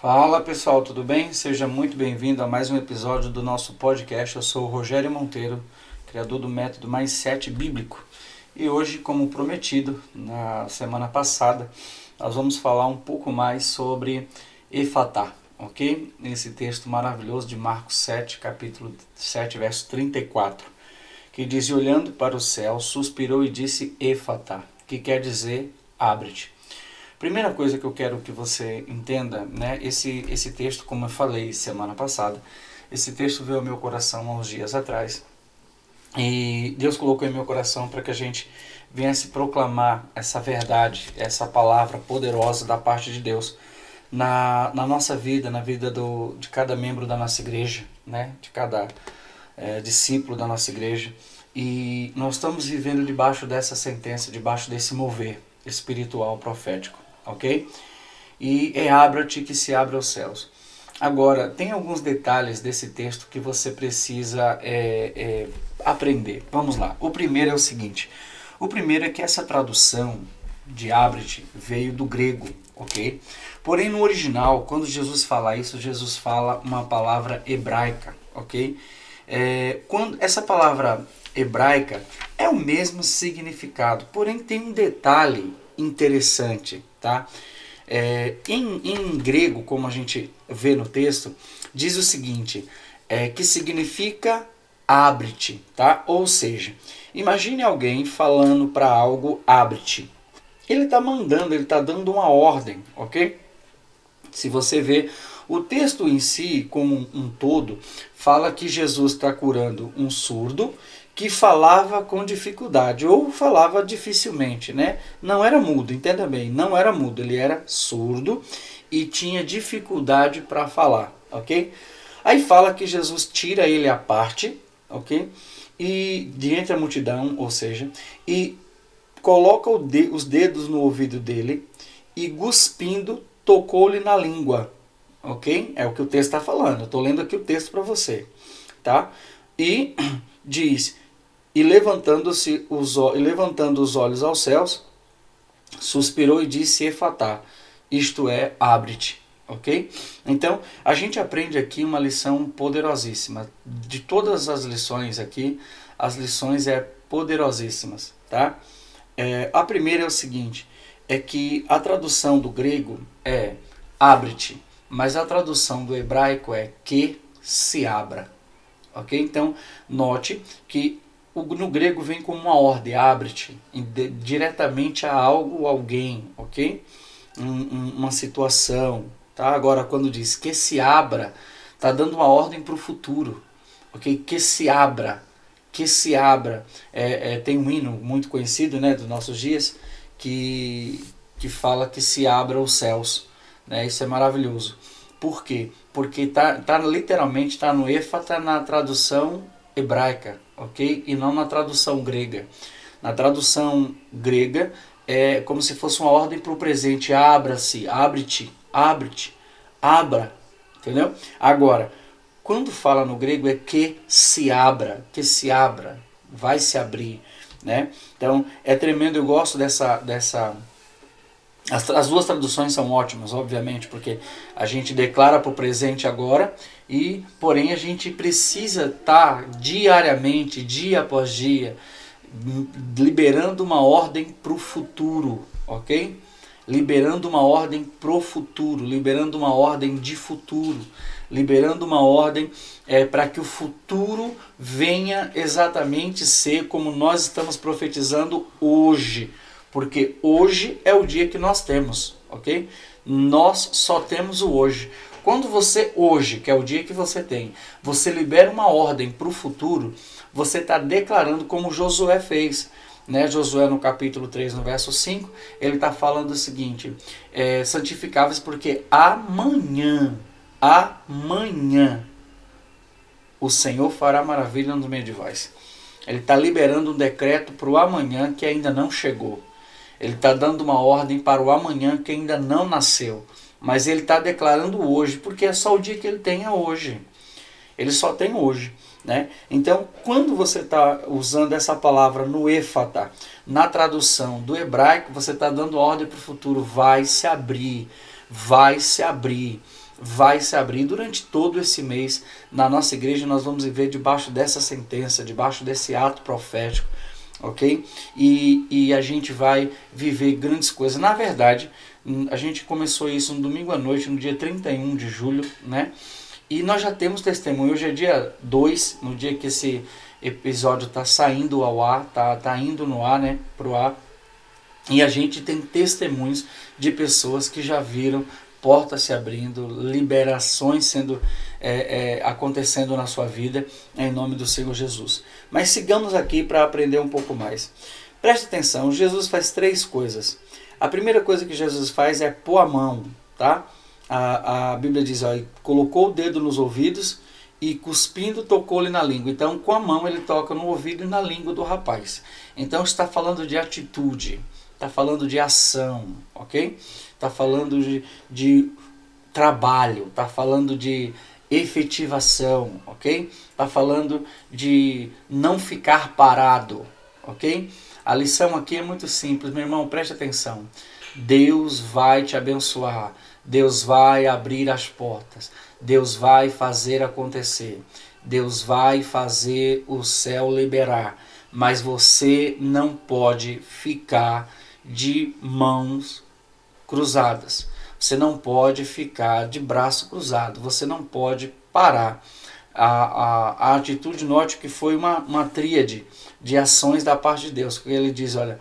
Fala pessoal, tudo bem? Seja muito bem-vindo a mais um episódio do nosso podcast. Eu sou o Rogério Monteiro, criador do método Mais 7 Bíblico. E hoje, como prometido na semana passada, nós vamos falar um pouco mais sobre Efatá, ok? Nesse texto maravilhoso de Marcos 7, capítulo 7, verso 34, que diz: olhando para o céu, suspirou e disse Efatá, que quer dizer abre-te. Primeira coisa que eu quero que você entenda, né, esse, esse texto, como eu falei semana passada, esse texto veio ao meu coração há uns dias atrás. E Deus colocou em meu coração para que a gente viesse proclamar essa verdade, essa palavra poderosa da parte de Deus na, na nossa vida, na vida do, de cada membro da nossa igreja, né, de cada é, discípulo da nossa igreja. E nós estamos vivendo debaixo dessa sentença, debaixo desse mover espiritual profético ok? E é abra-te que se abra os céus. Agora, tem alguns detalhes desse texto que você precisa é, é, aprender. Vamos lá. O primeiro é o seguinte: o primeiro é que essa tradução de abre-te veio do grego, ok? Porém, no original, quando Jesus fala isso, Jesus fala uma palavra hebraica, ok? É, quando essa palavra hebraica é o mesmo significado, porém tem um detalhe interessante, tá? É, em, em grego, como a gente vê no texto, diz o seguinte, é, que significa abre-te, tá? Ou seja, imagine alguém falando para algo abre-te. Ele está mandando, ele está dando uma ordem, ok? Se você vê o texto em si, como um todo, fala que Jesus está curando um surdo que falava com dificuldade ou falava dificilmente, né? Não era mudo, entenda bem, não era mudo, ele era surdo e tinha dificuldade para falar, ok? Aí fala que Jesus tira ele à parte, ok? E de entre a multidão, ou seja, e coloca os dedos no ouvido dele e cuspindo tocou-lhe na língua, ok? É o que o texto está falando. Estou lendo aqui o texto para você, tá? E diz e levantando-se os, levantando os olhos aos céus, suspirou e disse Efatá, isto é, abre-te. Ok? Então, a gente aprende aqui uma lição poderosíssima. De todas as lições aqui, as lições é poderosíssimas, tá? É, a primeira é o seguinte, é que a tradução do grego é abre-te, mas a tradução do hebraico é que se abra. Ok? Então, note que no grego vem como uma ordem, abre-te, diretamente a algo ou alguém, ok? Um, uma situação, tá? Agora, quando diz que se abra, tá dando uma ordem para o futuro, ok? Que se abra, que se abra. É, é, tem um hino muito conhecido, né, dos nossos dias, que, que fala que se abra os céus, né? Isso é maravilhoso. Por quê? Porque tá, tá literalmente tá no Éfata na tradução hebraica, ok? E não na tradução grega. Na tradução grega é como se fosse uma ordem para o presente: abra-se, abre-te, abre-te, abra, entendeu? Agora, quando fala no grego é que se abra, que se abra, vai se abrir, né? Então é tremendo, eu gosto dessa dessa as, as duas traduções são ótimas, obviamente, porque a gente declara para o presente agora e, porém, a gente precisa estar tá diariamente, dia após dia, liberando uma ordem para o futuro, ok? Liberando uma ordem para o futuro, liberando uma ordem de futuro, liberando uma ordem é, para que o futuro venha exatamente ser como nós estamos profetizando hoje porque hoje é o dia que nós temos, ok? Nós só temos o hoje. Quando você hoje, que é o dia que você tem, você libera uma ordem para o futuro, você está declarando como Josué fez. Né, Josué no capítulo 3, no verso 5, ele está falando o seguinte: é, santificáveis porque amanhã, amanhã, o Senhor fará maravilha no meio de vós. Ele está liberando um decreto para o amanhã que ainda não chegou. Ele está dando uma ordem para o amanhã que ainda não nasceu. Mas ele está declarando hoje, porque é só o dia que ele tem é hoje. Ele só tem hoje. Né? Então, quando você está usando essa palavra no Éfata, na tradução do hebraico, você está dando ordem para o futuro, vai se abrir, vai se abrir. vai se abrir durante todo esse mês. Na nossa igreja nós vamos viver debaixo dessa sentença, debaixo desse ato profético, ok? E, e a gente vai viver grandes coisas. Na verdade, a gente começou isso no domingo à noite, no dia 31 de julho, né? E nós já temos testemunho. Hoje é dia 2, no dia que esse episódio está saindo ao ar, tá, tá indo no ar, né? Pro ar. E a gente tem testemunhos de pessoas que já viram portas se abrindo, liberações sendo é, é, acontecendo na sua vida, em nome do Senhor Jesus. Mas sigamos aqui para aprender um pouco mais. Preste atenção, Jesus faz três coisas. A primeira coisa que Jesus faz é pôr a mão, tá? A, a Bíblia diz, ó, colocou o dedo nos ouvidos e cuspindo tocou-lhe na língua. Então, com a mão ele toca no ouvido e na língua do rapaz. Então, está falando de atitude, está falando de ação, ok? Está falando de, de trabalho, está falando de efetivação, ok? Está falando de não ficar parado, ok? A lição aqui é muito simples, meu irmão, preste atenção. Deus vai te abençoar, Deus vai abrir as portas, Deus vai fazer acontecer, Deus vai fazer o céu liberar, mas você não pode ficar de mãos cruzadas. Você não pode ficar de braço cruzado, você não pode parar. A, a, a atitude norte que foi uma, uma tríade de ações da parte de Deus. Ele diz, olha,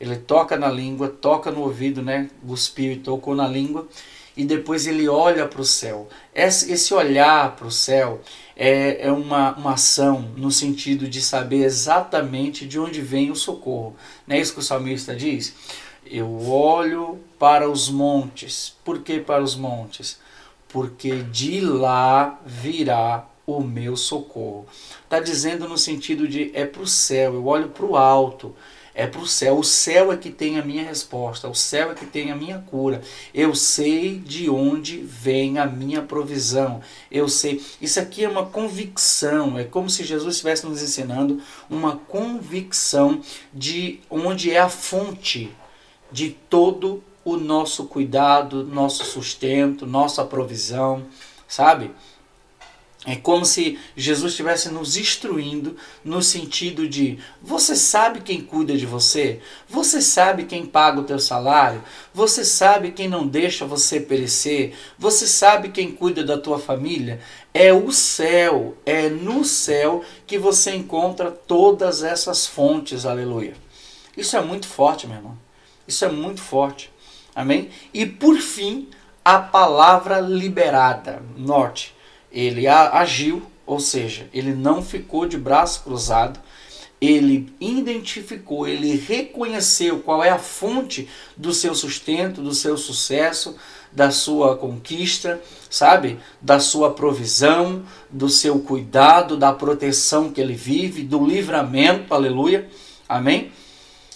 ele toca na língua, toca no ouvido, né? Cuspiu e tocou na língua, e depois ele olha para o céu. Esse, esse olhar para o céu é, é uma, uma ação no sentido de saber exatamente de onde vem o socorro. Não é isso que o salmista diz? Eu olho para os montes. Por que para os montes? Porque de lá virá o meu socorro. Está dizendo no sentido de é para o céu, eu olho para o alto, é para o céu. O céu é que tem a minha resposta, o céu é que tem a minha cura. Eu sei de onde vem a minha provisão. Eu sei. Isso aqui é uma convicção, é como se Jesus estivesse nos ensinando uma convicção de onde é a fonte de todo o nosso cuidado, nosso sustento, nossa provisão, sabe? É como se Jesus estivesse nos instruindo no sentido de: você sabe quem cuida de você? Você sabe quem paga o teu salário? Você sabe quem não deixa você perecer? Você sabe quem cuida da tua família? É o céu, é no céu que você encontra todas essas fontes, aleluia. Isso é muito forte, meu irmão. Isso é muito forte. Amém? E por fim, a palavra liberada, norte ele agiu, ou seja, ele não ficou de braço cruzado, ele identificou, ele reconheceu qual é a fonte do seu sustento, do seu sucesso, da sua conquista, sabe? Da sua provisão, do seu cuidado, da proteção que ele vive, do livramento, aleluia, amém?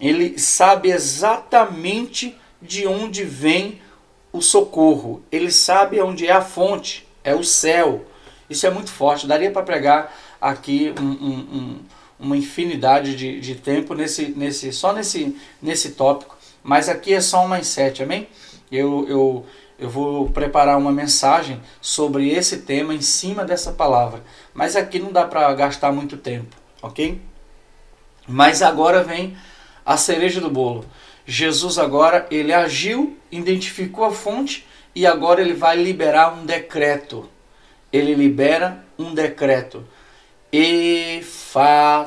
Ele sabe exatamente de onde vem o socorro, ele sabe onde é a fonte é o céu. Isso é muito forte. Daria para pregar aqui um, um, um, uma infinidade de, de tempo nesse, nesse, só nesse, nesse tópico. Mas aqui é só uma sete, amém? Eu, eu, eu vou preparar uma mensagem sobre esse tema em cima dessa palavra. Mas aqui não dá para gastar muito tempo, ok? Mas agora vem a cereja do bolo. Jesus agora ele agiu, identificou a fonte e agora ele vai liberar um decreto. Ele libera um decreto. Efata.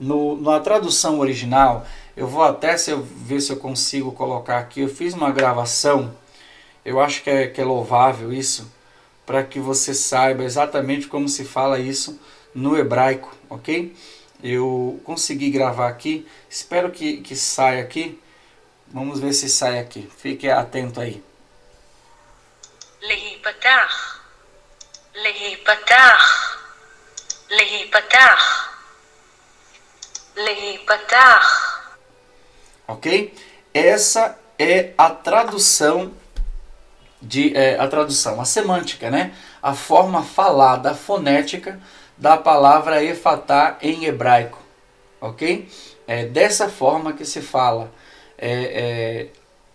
No, na tradução original, eu vou até se eu, ver se eu consigo colocar aqui. Eu fiz uma gravação, eu acho que é, que é louvável isso, para que você saiba exatamente como se fala isso no hebraico, ok? Eu consegui gravar aqui, espero que, que saia aqui. Vamos ver se sai aqui. Fique atento aí. להיפתח, להיפתח, להיפתח, להיפתח. Ok? Essa é a tradução de é, a tradução, a semântica, né? A forma falada, fonética da palavra efatá em hebraico, ok? É dessa forma que se fala é, é,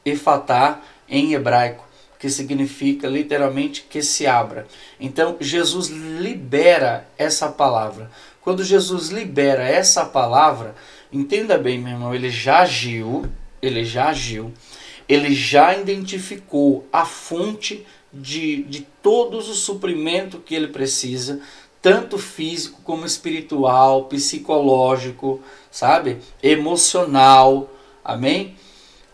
efatá em hebraico que significa literalmente que se abra. Então Jesus libera essa palavra. Quando Jesus libera essa palavra, entenda bem, meu irmão, ele já agiu, ele já agiu, ele já identificou a fonte de, de todos os suprimentos que ele precisa, tanto físico como espiritual, psicológico, sabe? Emocional. Amém?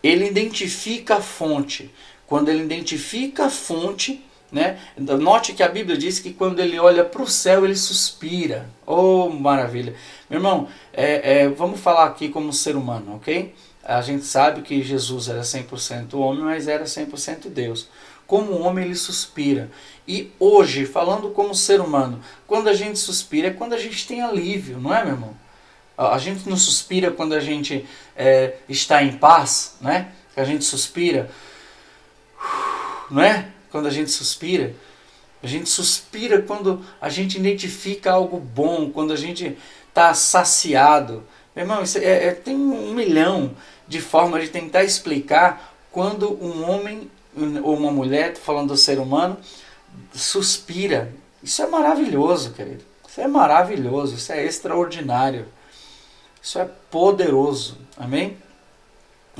Ele identifica a fonte. Quando ele identifica a fonte, né? Note que a Bíblia diz que quando ele olha para o céu, ele suspira. Oh, maravilha. Meu irmão, é, é, vamos falar aqui como ser humano, ok? A gente sabe que Jesus era 100% homem, mas era 100% Deus. Como homem, ele suspira. E hoje, falando como ser humano, quando a gente suspira é quando a gente tem alívio, não é, meu irmão? A gente não suspira quando a gente é, está em paz, né? A gente suspira não é? Quando a gente suspira. A gente suspira quando a gente identifica algo bom, quando a gente está saciado. Meu irmão, é, é, tem um milhão de formas de tentar explicar quando um homem ou uma mulher, falando do ser humano, suspira. Isso é maravilhoso, querido. Isso é maravilhoso, isso é extraordinário. Isso é poderoso. Amém?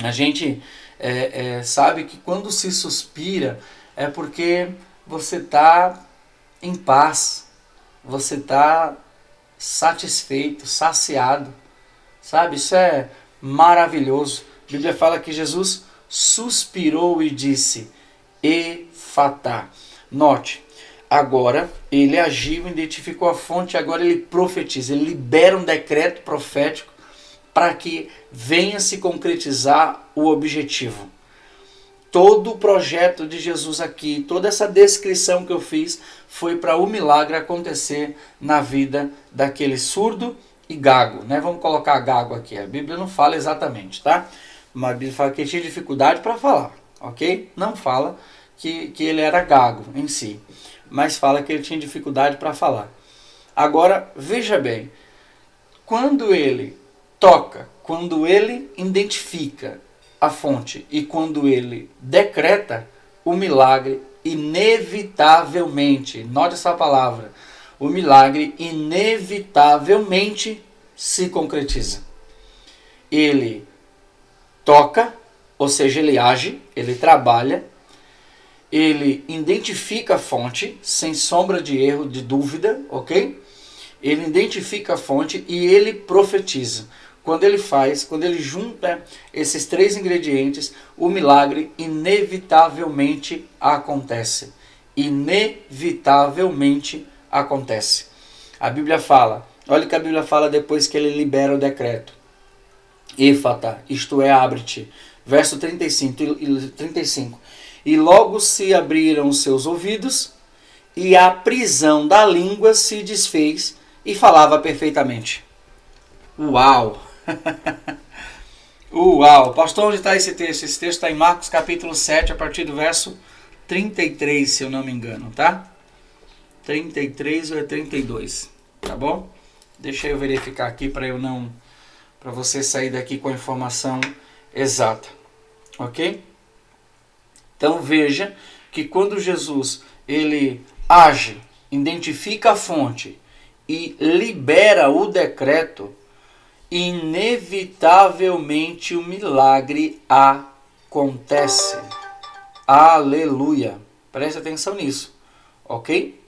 A gente é, é, sabe que quando se suspira é porque você está em paz, você está satisfeito, saciado, sabe? Isso é maravilhoso. A Bíblia fala que Jesus suspirou e disse: Efatá. Note, agora ele agiu, identificou a fonte, agora ele profetiza, ele libera um decreto profético para que venha se concretizar o objetivo. Todo o projeto de Jesus aqui, toda essa descrição que eu fiz, foi para o milagre acontecer na vida daquele surdo e gago. Né? Vamos colocar gago aqui. A Bíblia não fala exatamente, tá? Mas a Bíblia fala que ele tinha dificuldade para falar, ok? Não fala que, que ele era gago em si, mas fala que ele tinha dificuldade para falar. Agora, veja bem, quando ele toca, quando ele identifica a fonte e quando ele decreta, o milagre inevitavelmente, note essa palavra, o milagre inevitavelmente se concretiza. Ele toca, ou seja, ele age, ele trabalha, ele identifica a fonte, sem sombra de erro, de dúvida, ok? Ele identifica a fonte e ele profetiza. Quando ele faz, quando ele junta esses três ingredientes, o milagre inevitavelmente acontece. Inevitavelmente acontece. A Bíblia fala, olha o que a Bíblia fala depois que ele libera o decreto. Éfata, isto é, abre-te. Verso 35, 35. E logo se abriram os seus ouvidos, e a prisão da língua se desfez, e falava perfeitamente. Uau! Uau! Pastor, onde está esse texto? Esse texto está em Marcos capítulo 7, a partir do verso 33, se eu não me engano, tá? 33 ou é 32, tá bom? Deixa eu verificar aqui para eu não para você sair daqui com a informação exata. OK? Então veja que quando Jesus ele age, identifica a fonte e libera o decreto, inevitavelmente o milagre acontece. Aleluia. Preste atenção nisso, ok?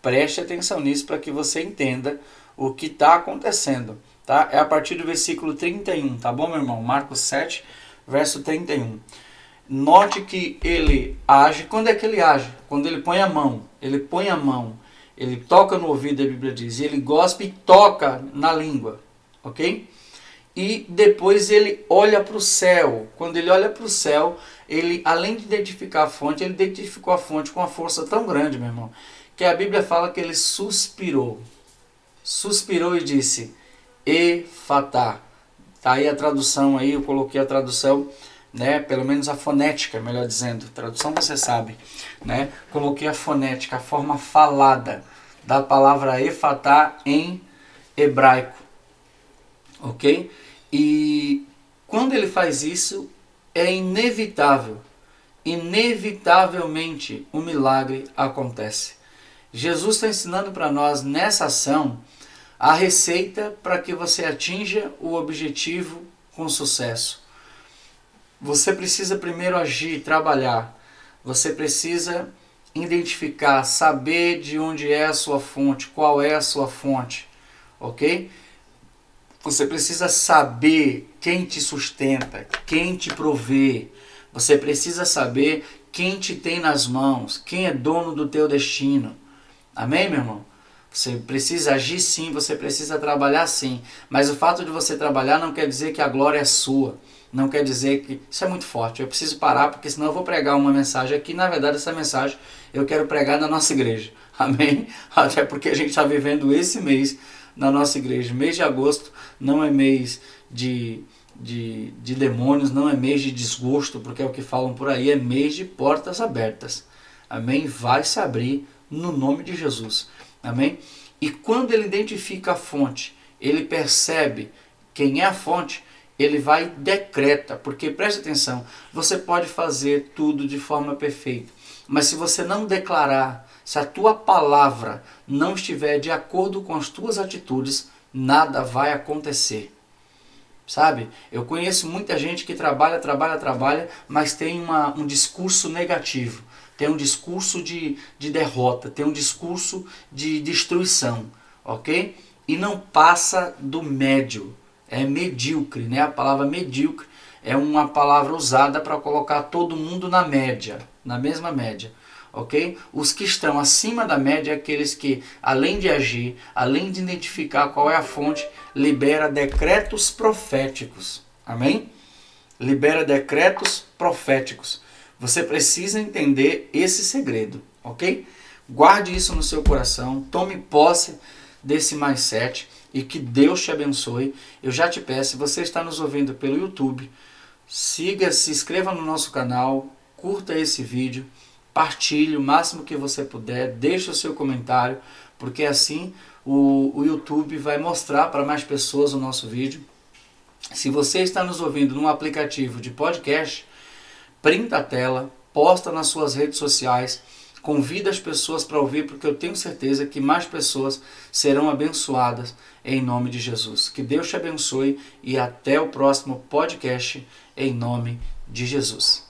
Preste atenção nisso para que você entenda o que está acontecendo, tá? É a partir do versículo 31, tá bom, meu irmão? Marcos 7, verso 31. Note que ele age, quando é que ele age? Quando ele põe a mão, ele põe a mão, ele toca no ouvido, a Bíblia diz, ele gospe e toca na língua, ok? E depois ele olha para o céu. Quando ele olha para o céu, ele, além de identificar a fonte, ele identificou a fonte com uma força tão grande, meu irmão, que a Bíblia fala que ele suspirou. Suspirou e disse: Efatá. Tá aí a tradução aí, eu coloquei a tradução, né, pelo menos a fonética, melhor dizendo. Tradução você sabe, né? Coloquei a fonética, a forma falada da palavra efatá em hebraico. OK? E quando ele faz isso, é inevitável inevitavelmente o um milagre acontece. Jesus está ensinando para nós nessa ação a receita para que você atinja o objetivo com sucesso. Você precisa primeiro agir, trabalhar. Você precisa identificar, saber de onde é a sua fonte, qual é a sua fonte, ok? Você precisa saber quem te sustenta, quem te provê. Você precisa saber quem te tem nas mãos, quem é dono do teu destino. Amém, meu irmão? Você precisa agir sim, você precisa trabalhar sim. Mas o fato de você trabalhar não quer dizer que a glória é sua. Não quer dizer que. Isso é muito forte. Eu preciso parar, porque senão eu vou pregar uma mensagem aqui. Na verdade, essa mensagem eu quero pregar na nossa igreja. Amém? Até porque a gente está vivendo esse mês na nossa igreja. Mês de agosto não é mês de, de, de demônios, não é mês de desgosto, porque é o que falam por aí, é mês de portas abertas. Amém? Vai se abrir no nome de Jesus. Amém? E quando ele identifica a fonte, ele percebe quem é a fonte, ele vai e decreta, porque preste atenção, você pode fazer tudo de forma perfeita, mas se você não declarar, se a tua palavra não estiver de acordo com as tuas atitudes, nada vai acontecer. Sabe? Eu conheço muita gente que trabalha, trabalha, trabalha, mas tem uma, um discurso negativo tem um discurso de, de derrota, tem um discurso de destruição, ok? E não passa do médio, é medíocre, né? A palavra medíocre é uma palavra usada para colocar todo mundo na média, na mesma média, ok? Os que estão acima da média é aqueles que, além de agir, além de identificar qual é a fonte, libera decretos proféticos, amém? Libera decretos proféticos. Você precisa entender esse segredo, ok? Guarde isso no seu coração, tome posse desse mindset e que Deus te abençoe. Eu já te peço, se você está nos ouvindo pelo YouTube, siga, se inscreva no nosso canal, curta esse vídeo, partilhe o máximo que você puder, deixe o seu comentário, porque assim o, o YouTube vai mostrar para mais pessoas o nosso vídeo. Se você está nos ouvindo num aplicativo de podcast, printa a tela, posta nas suas redes sociais, convida as pessoas para ouvir, porque eu tenho certeza que mais pessoas serão abençoadas em nome de Jesus. Que Deus te abençoe e até o próximo podcast em nome de Jesus.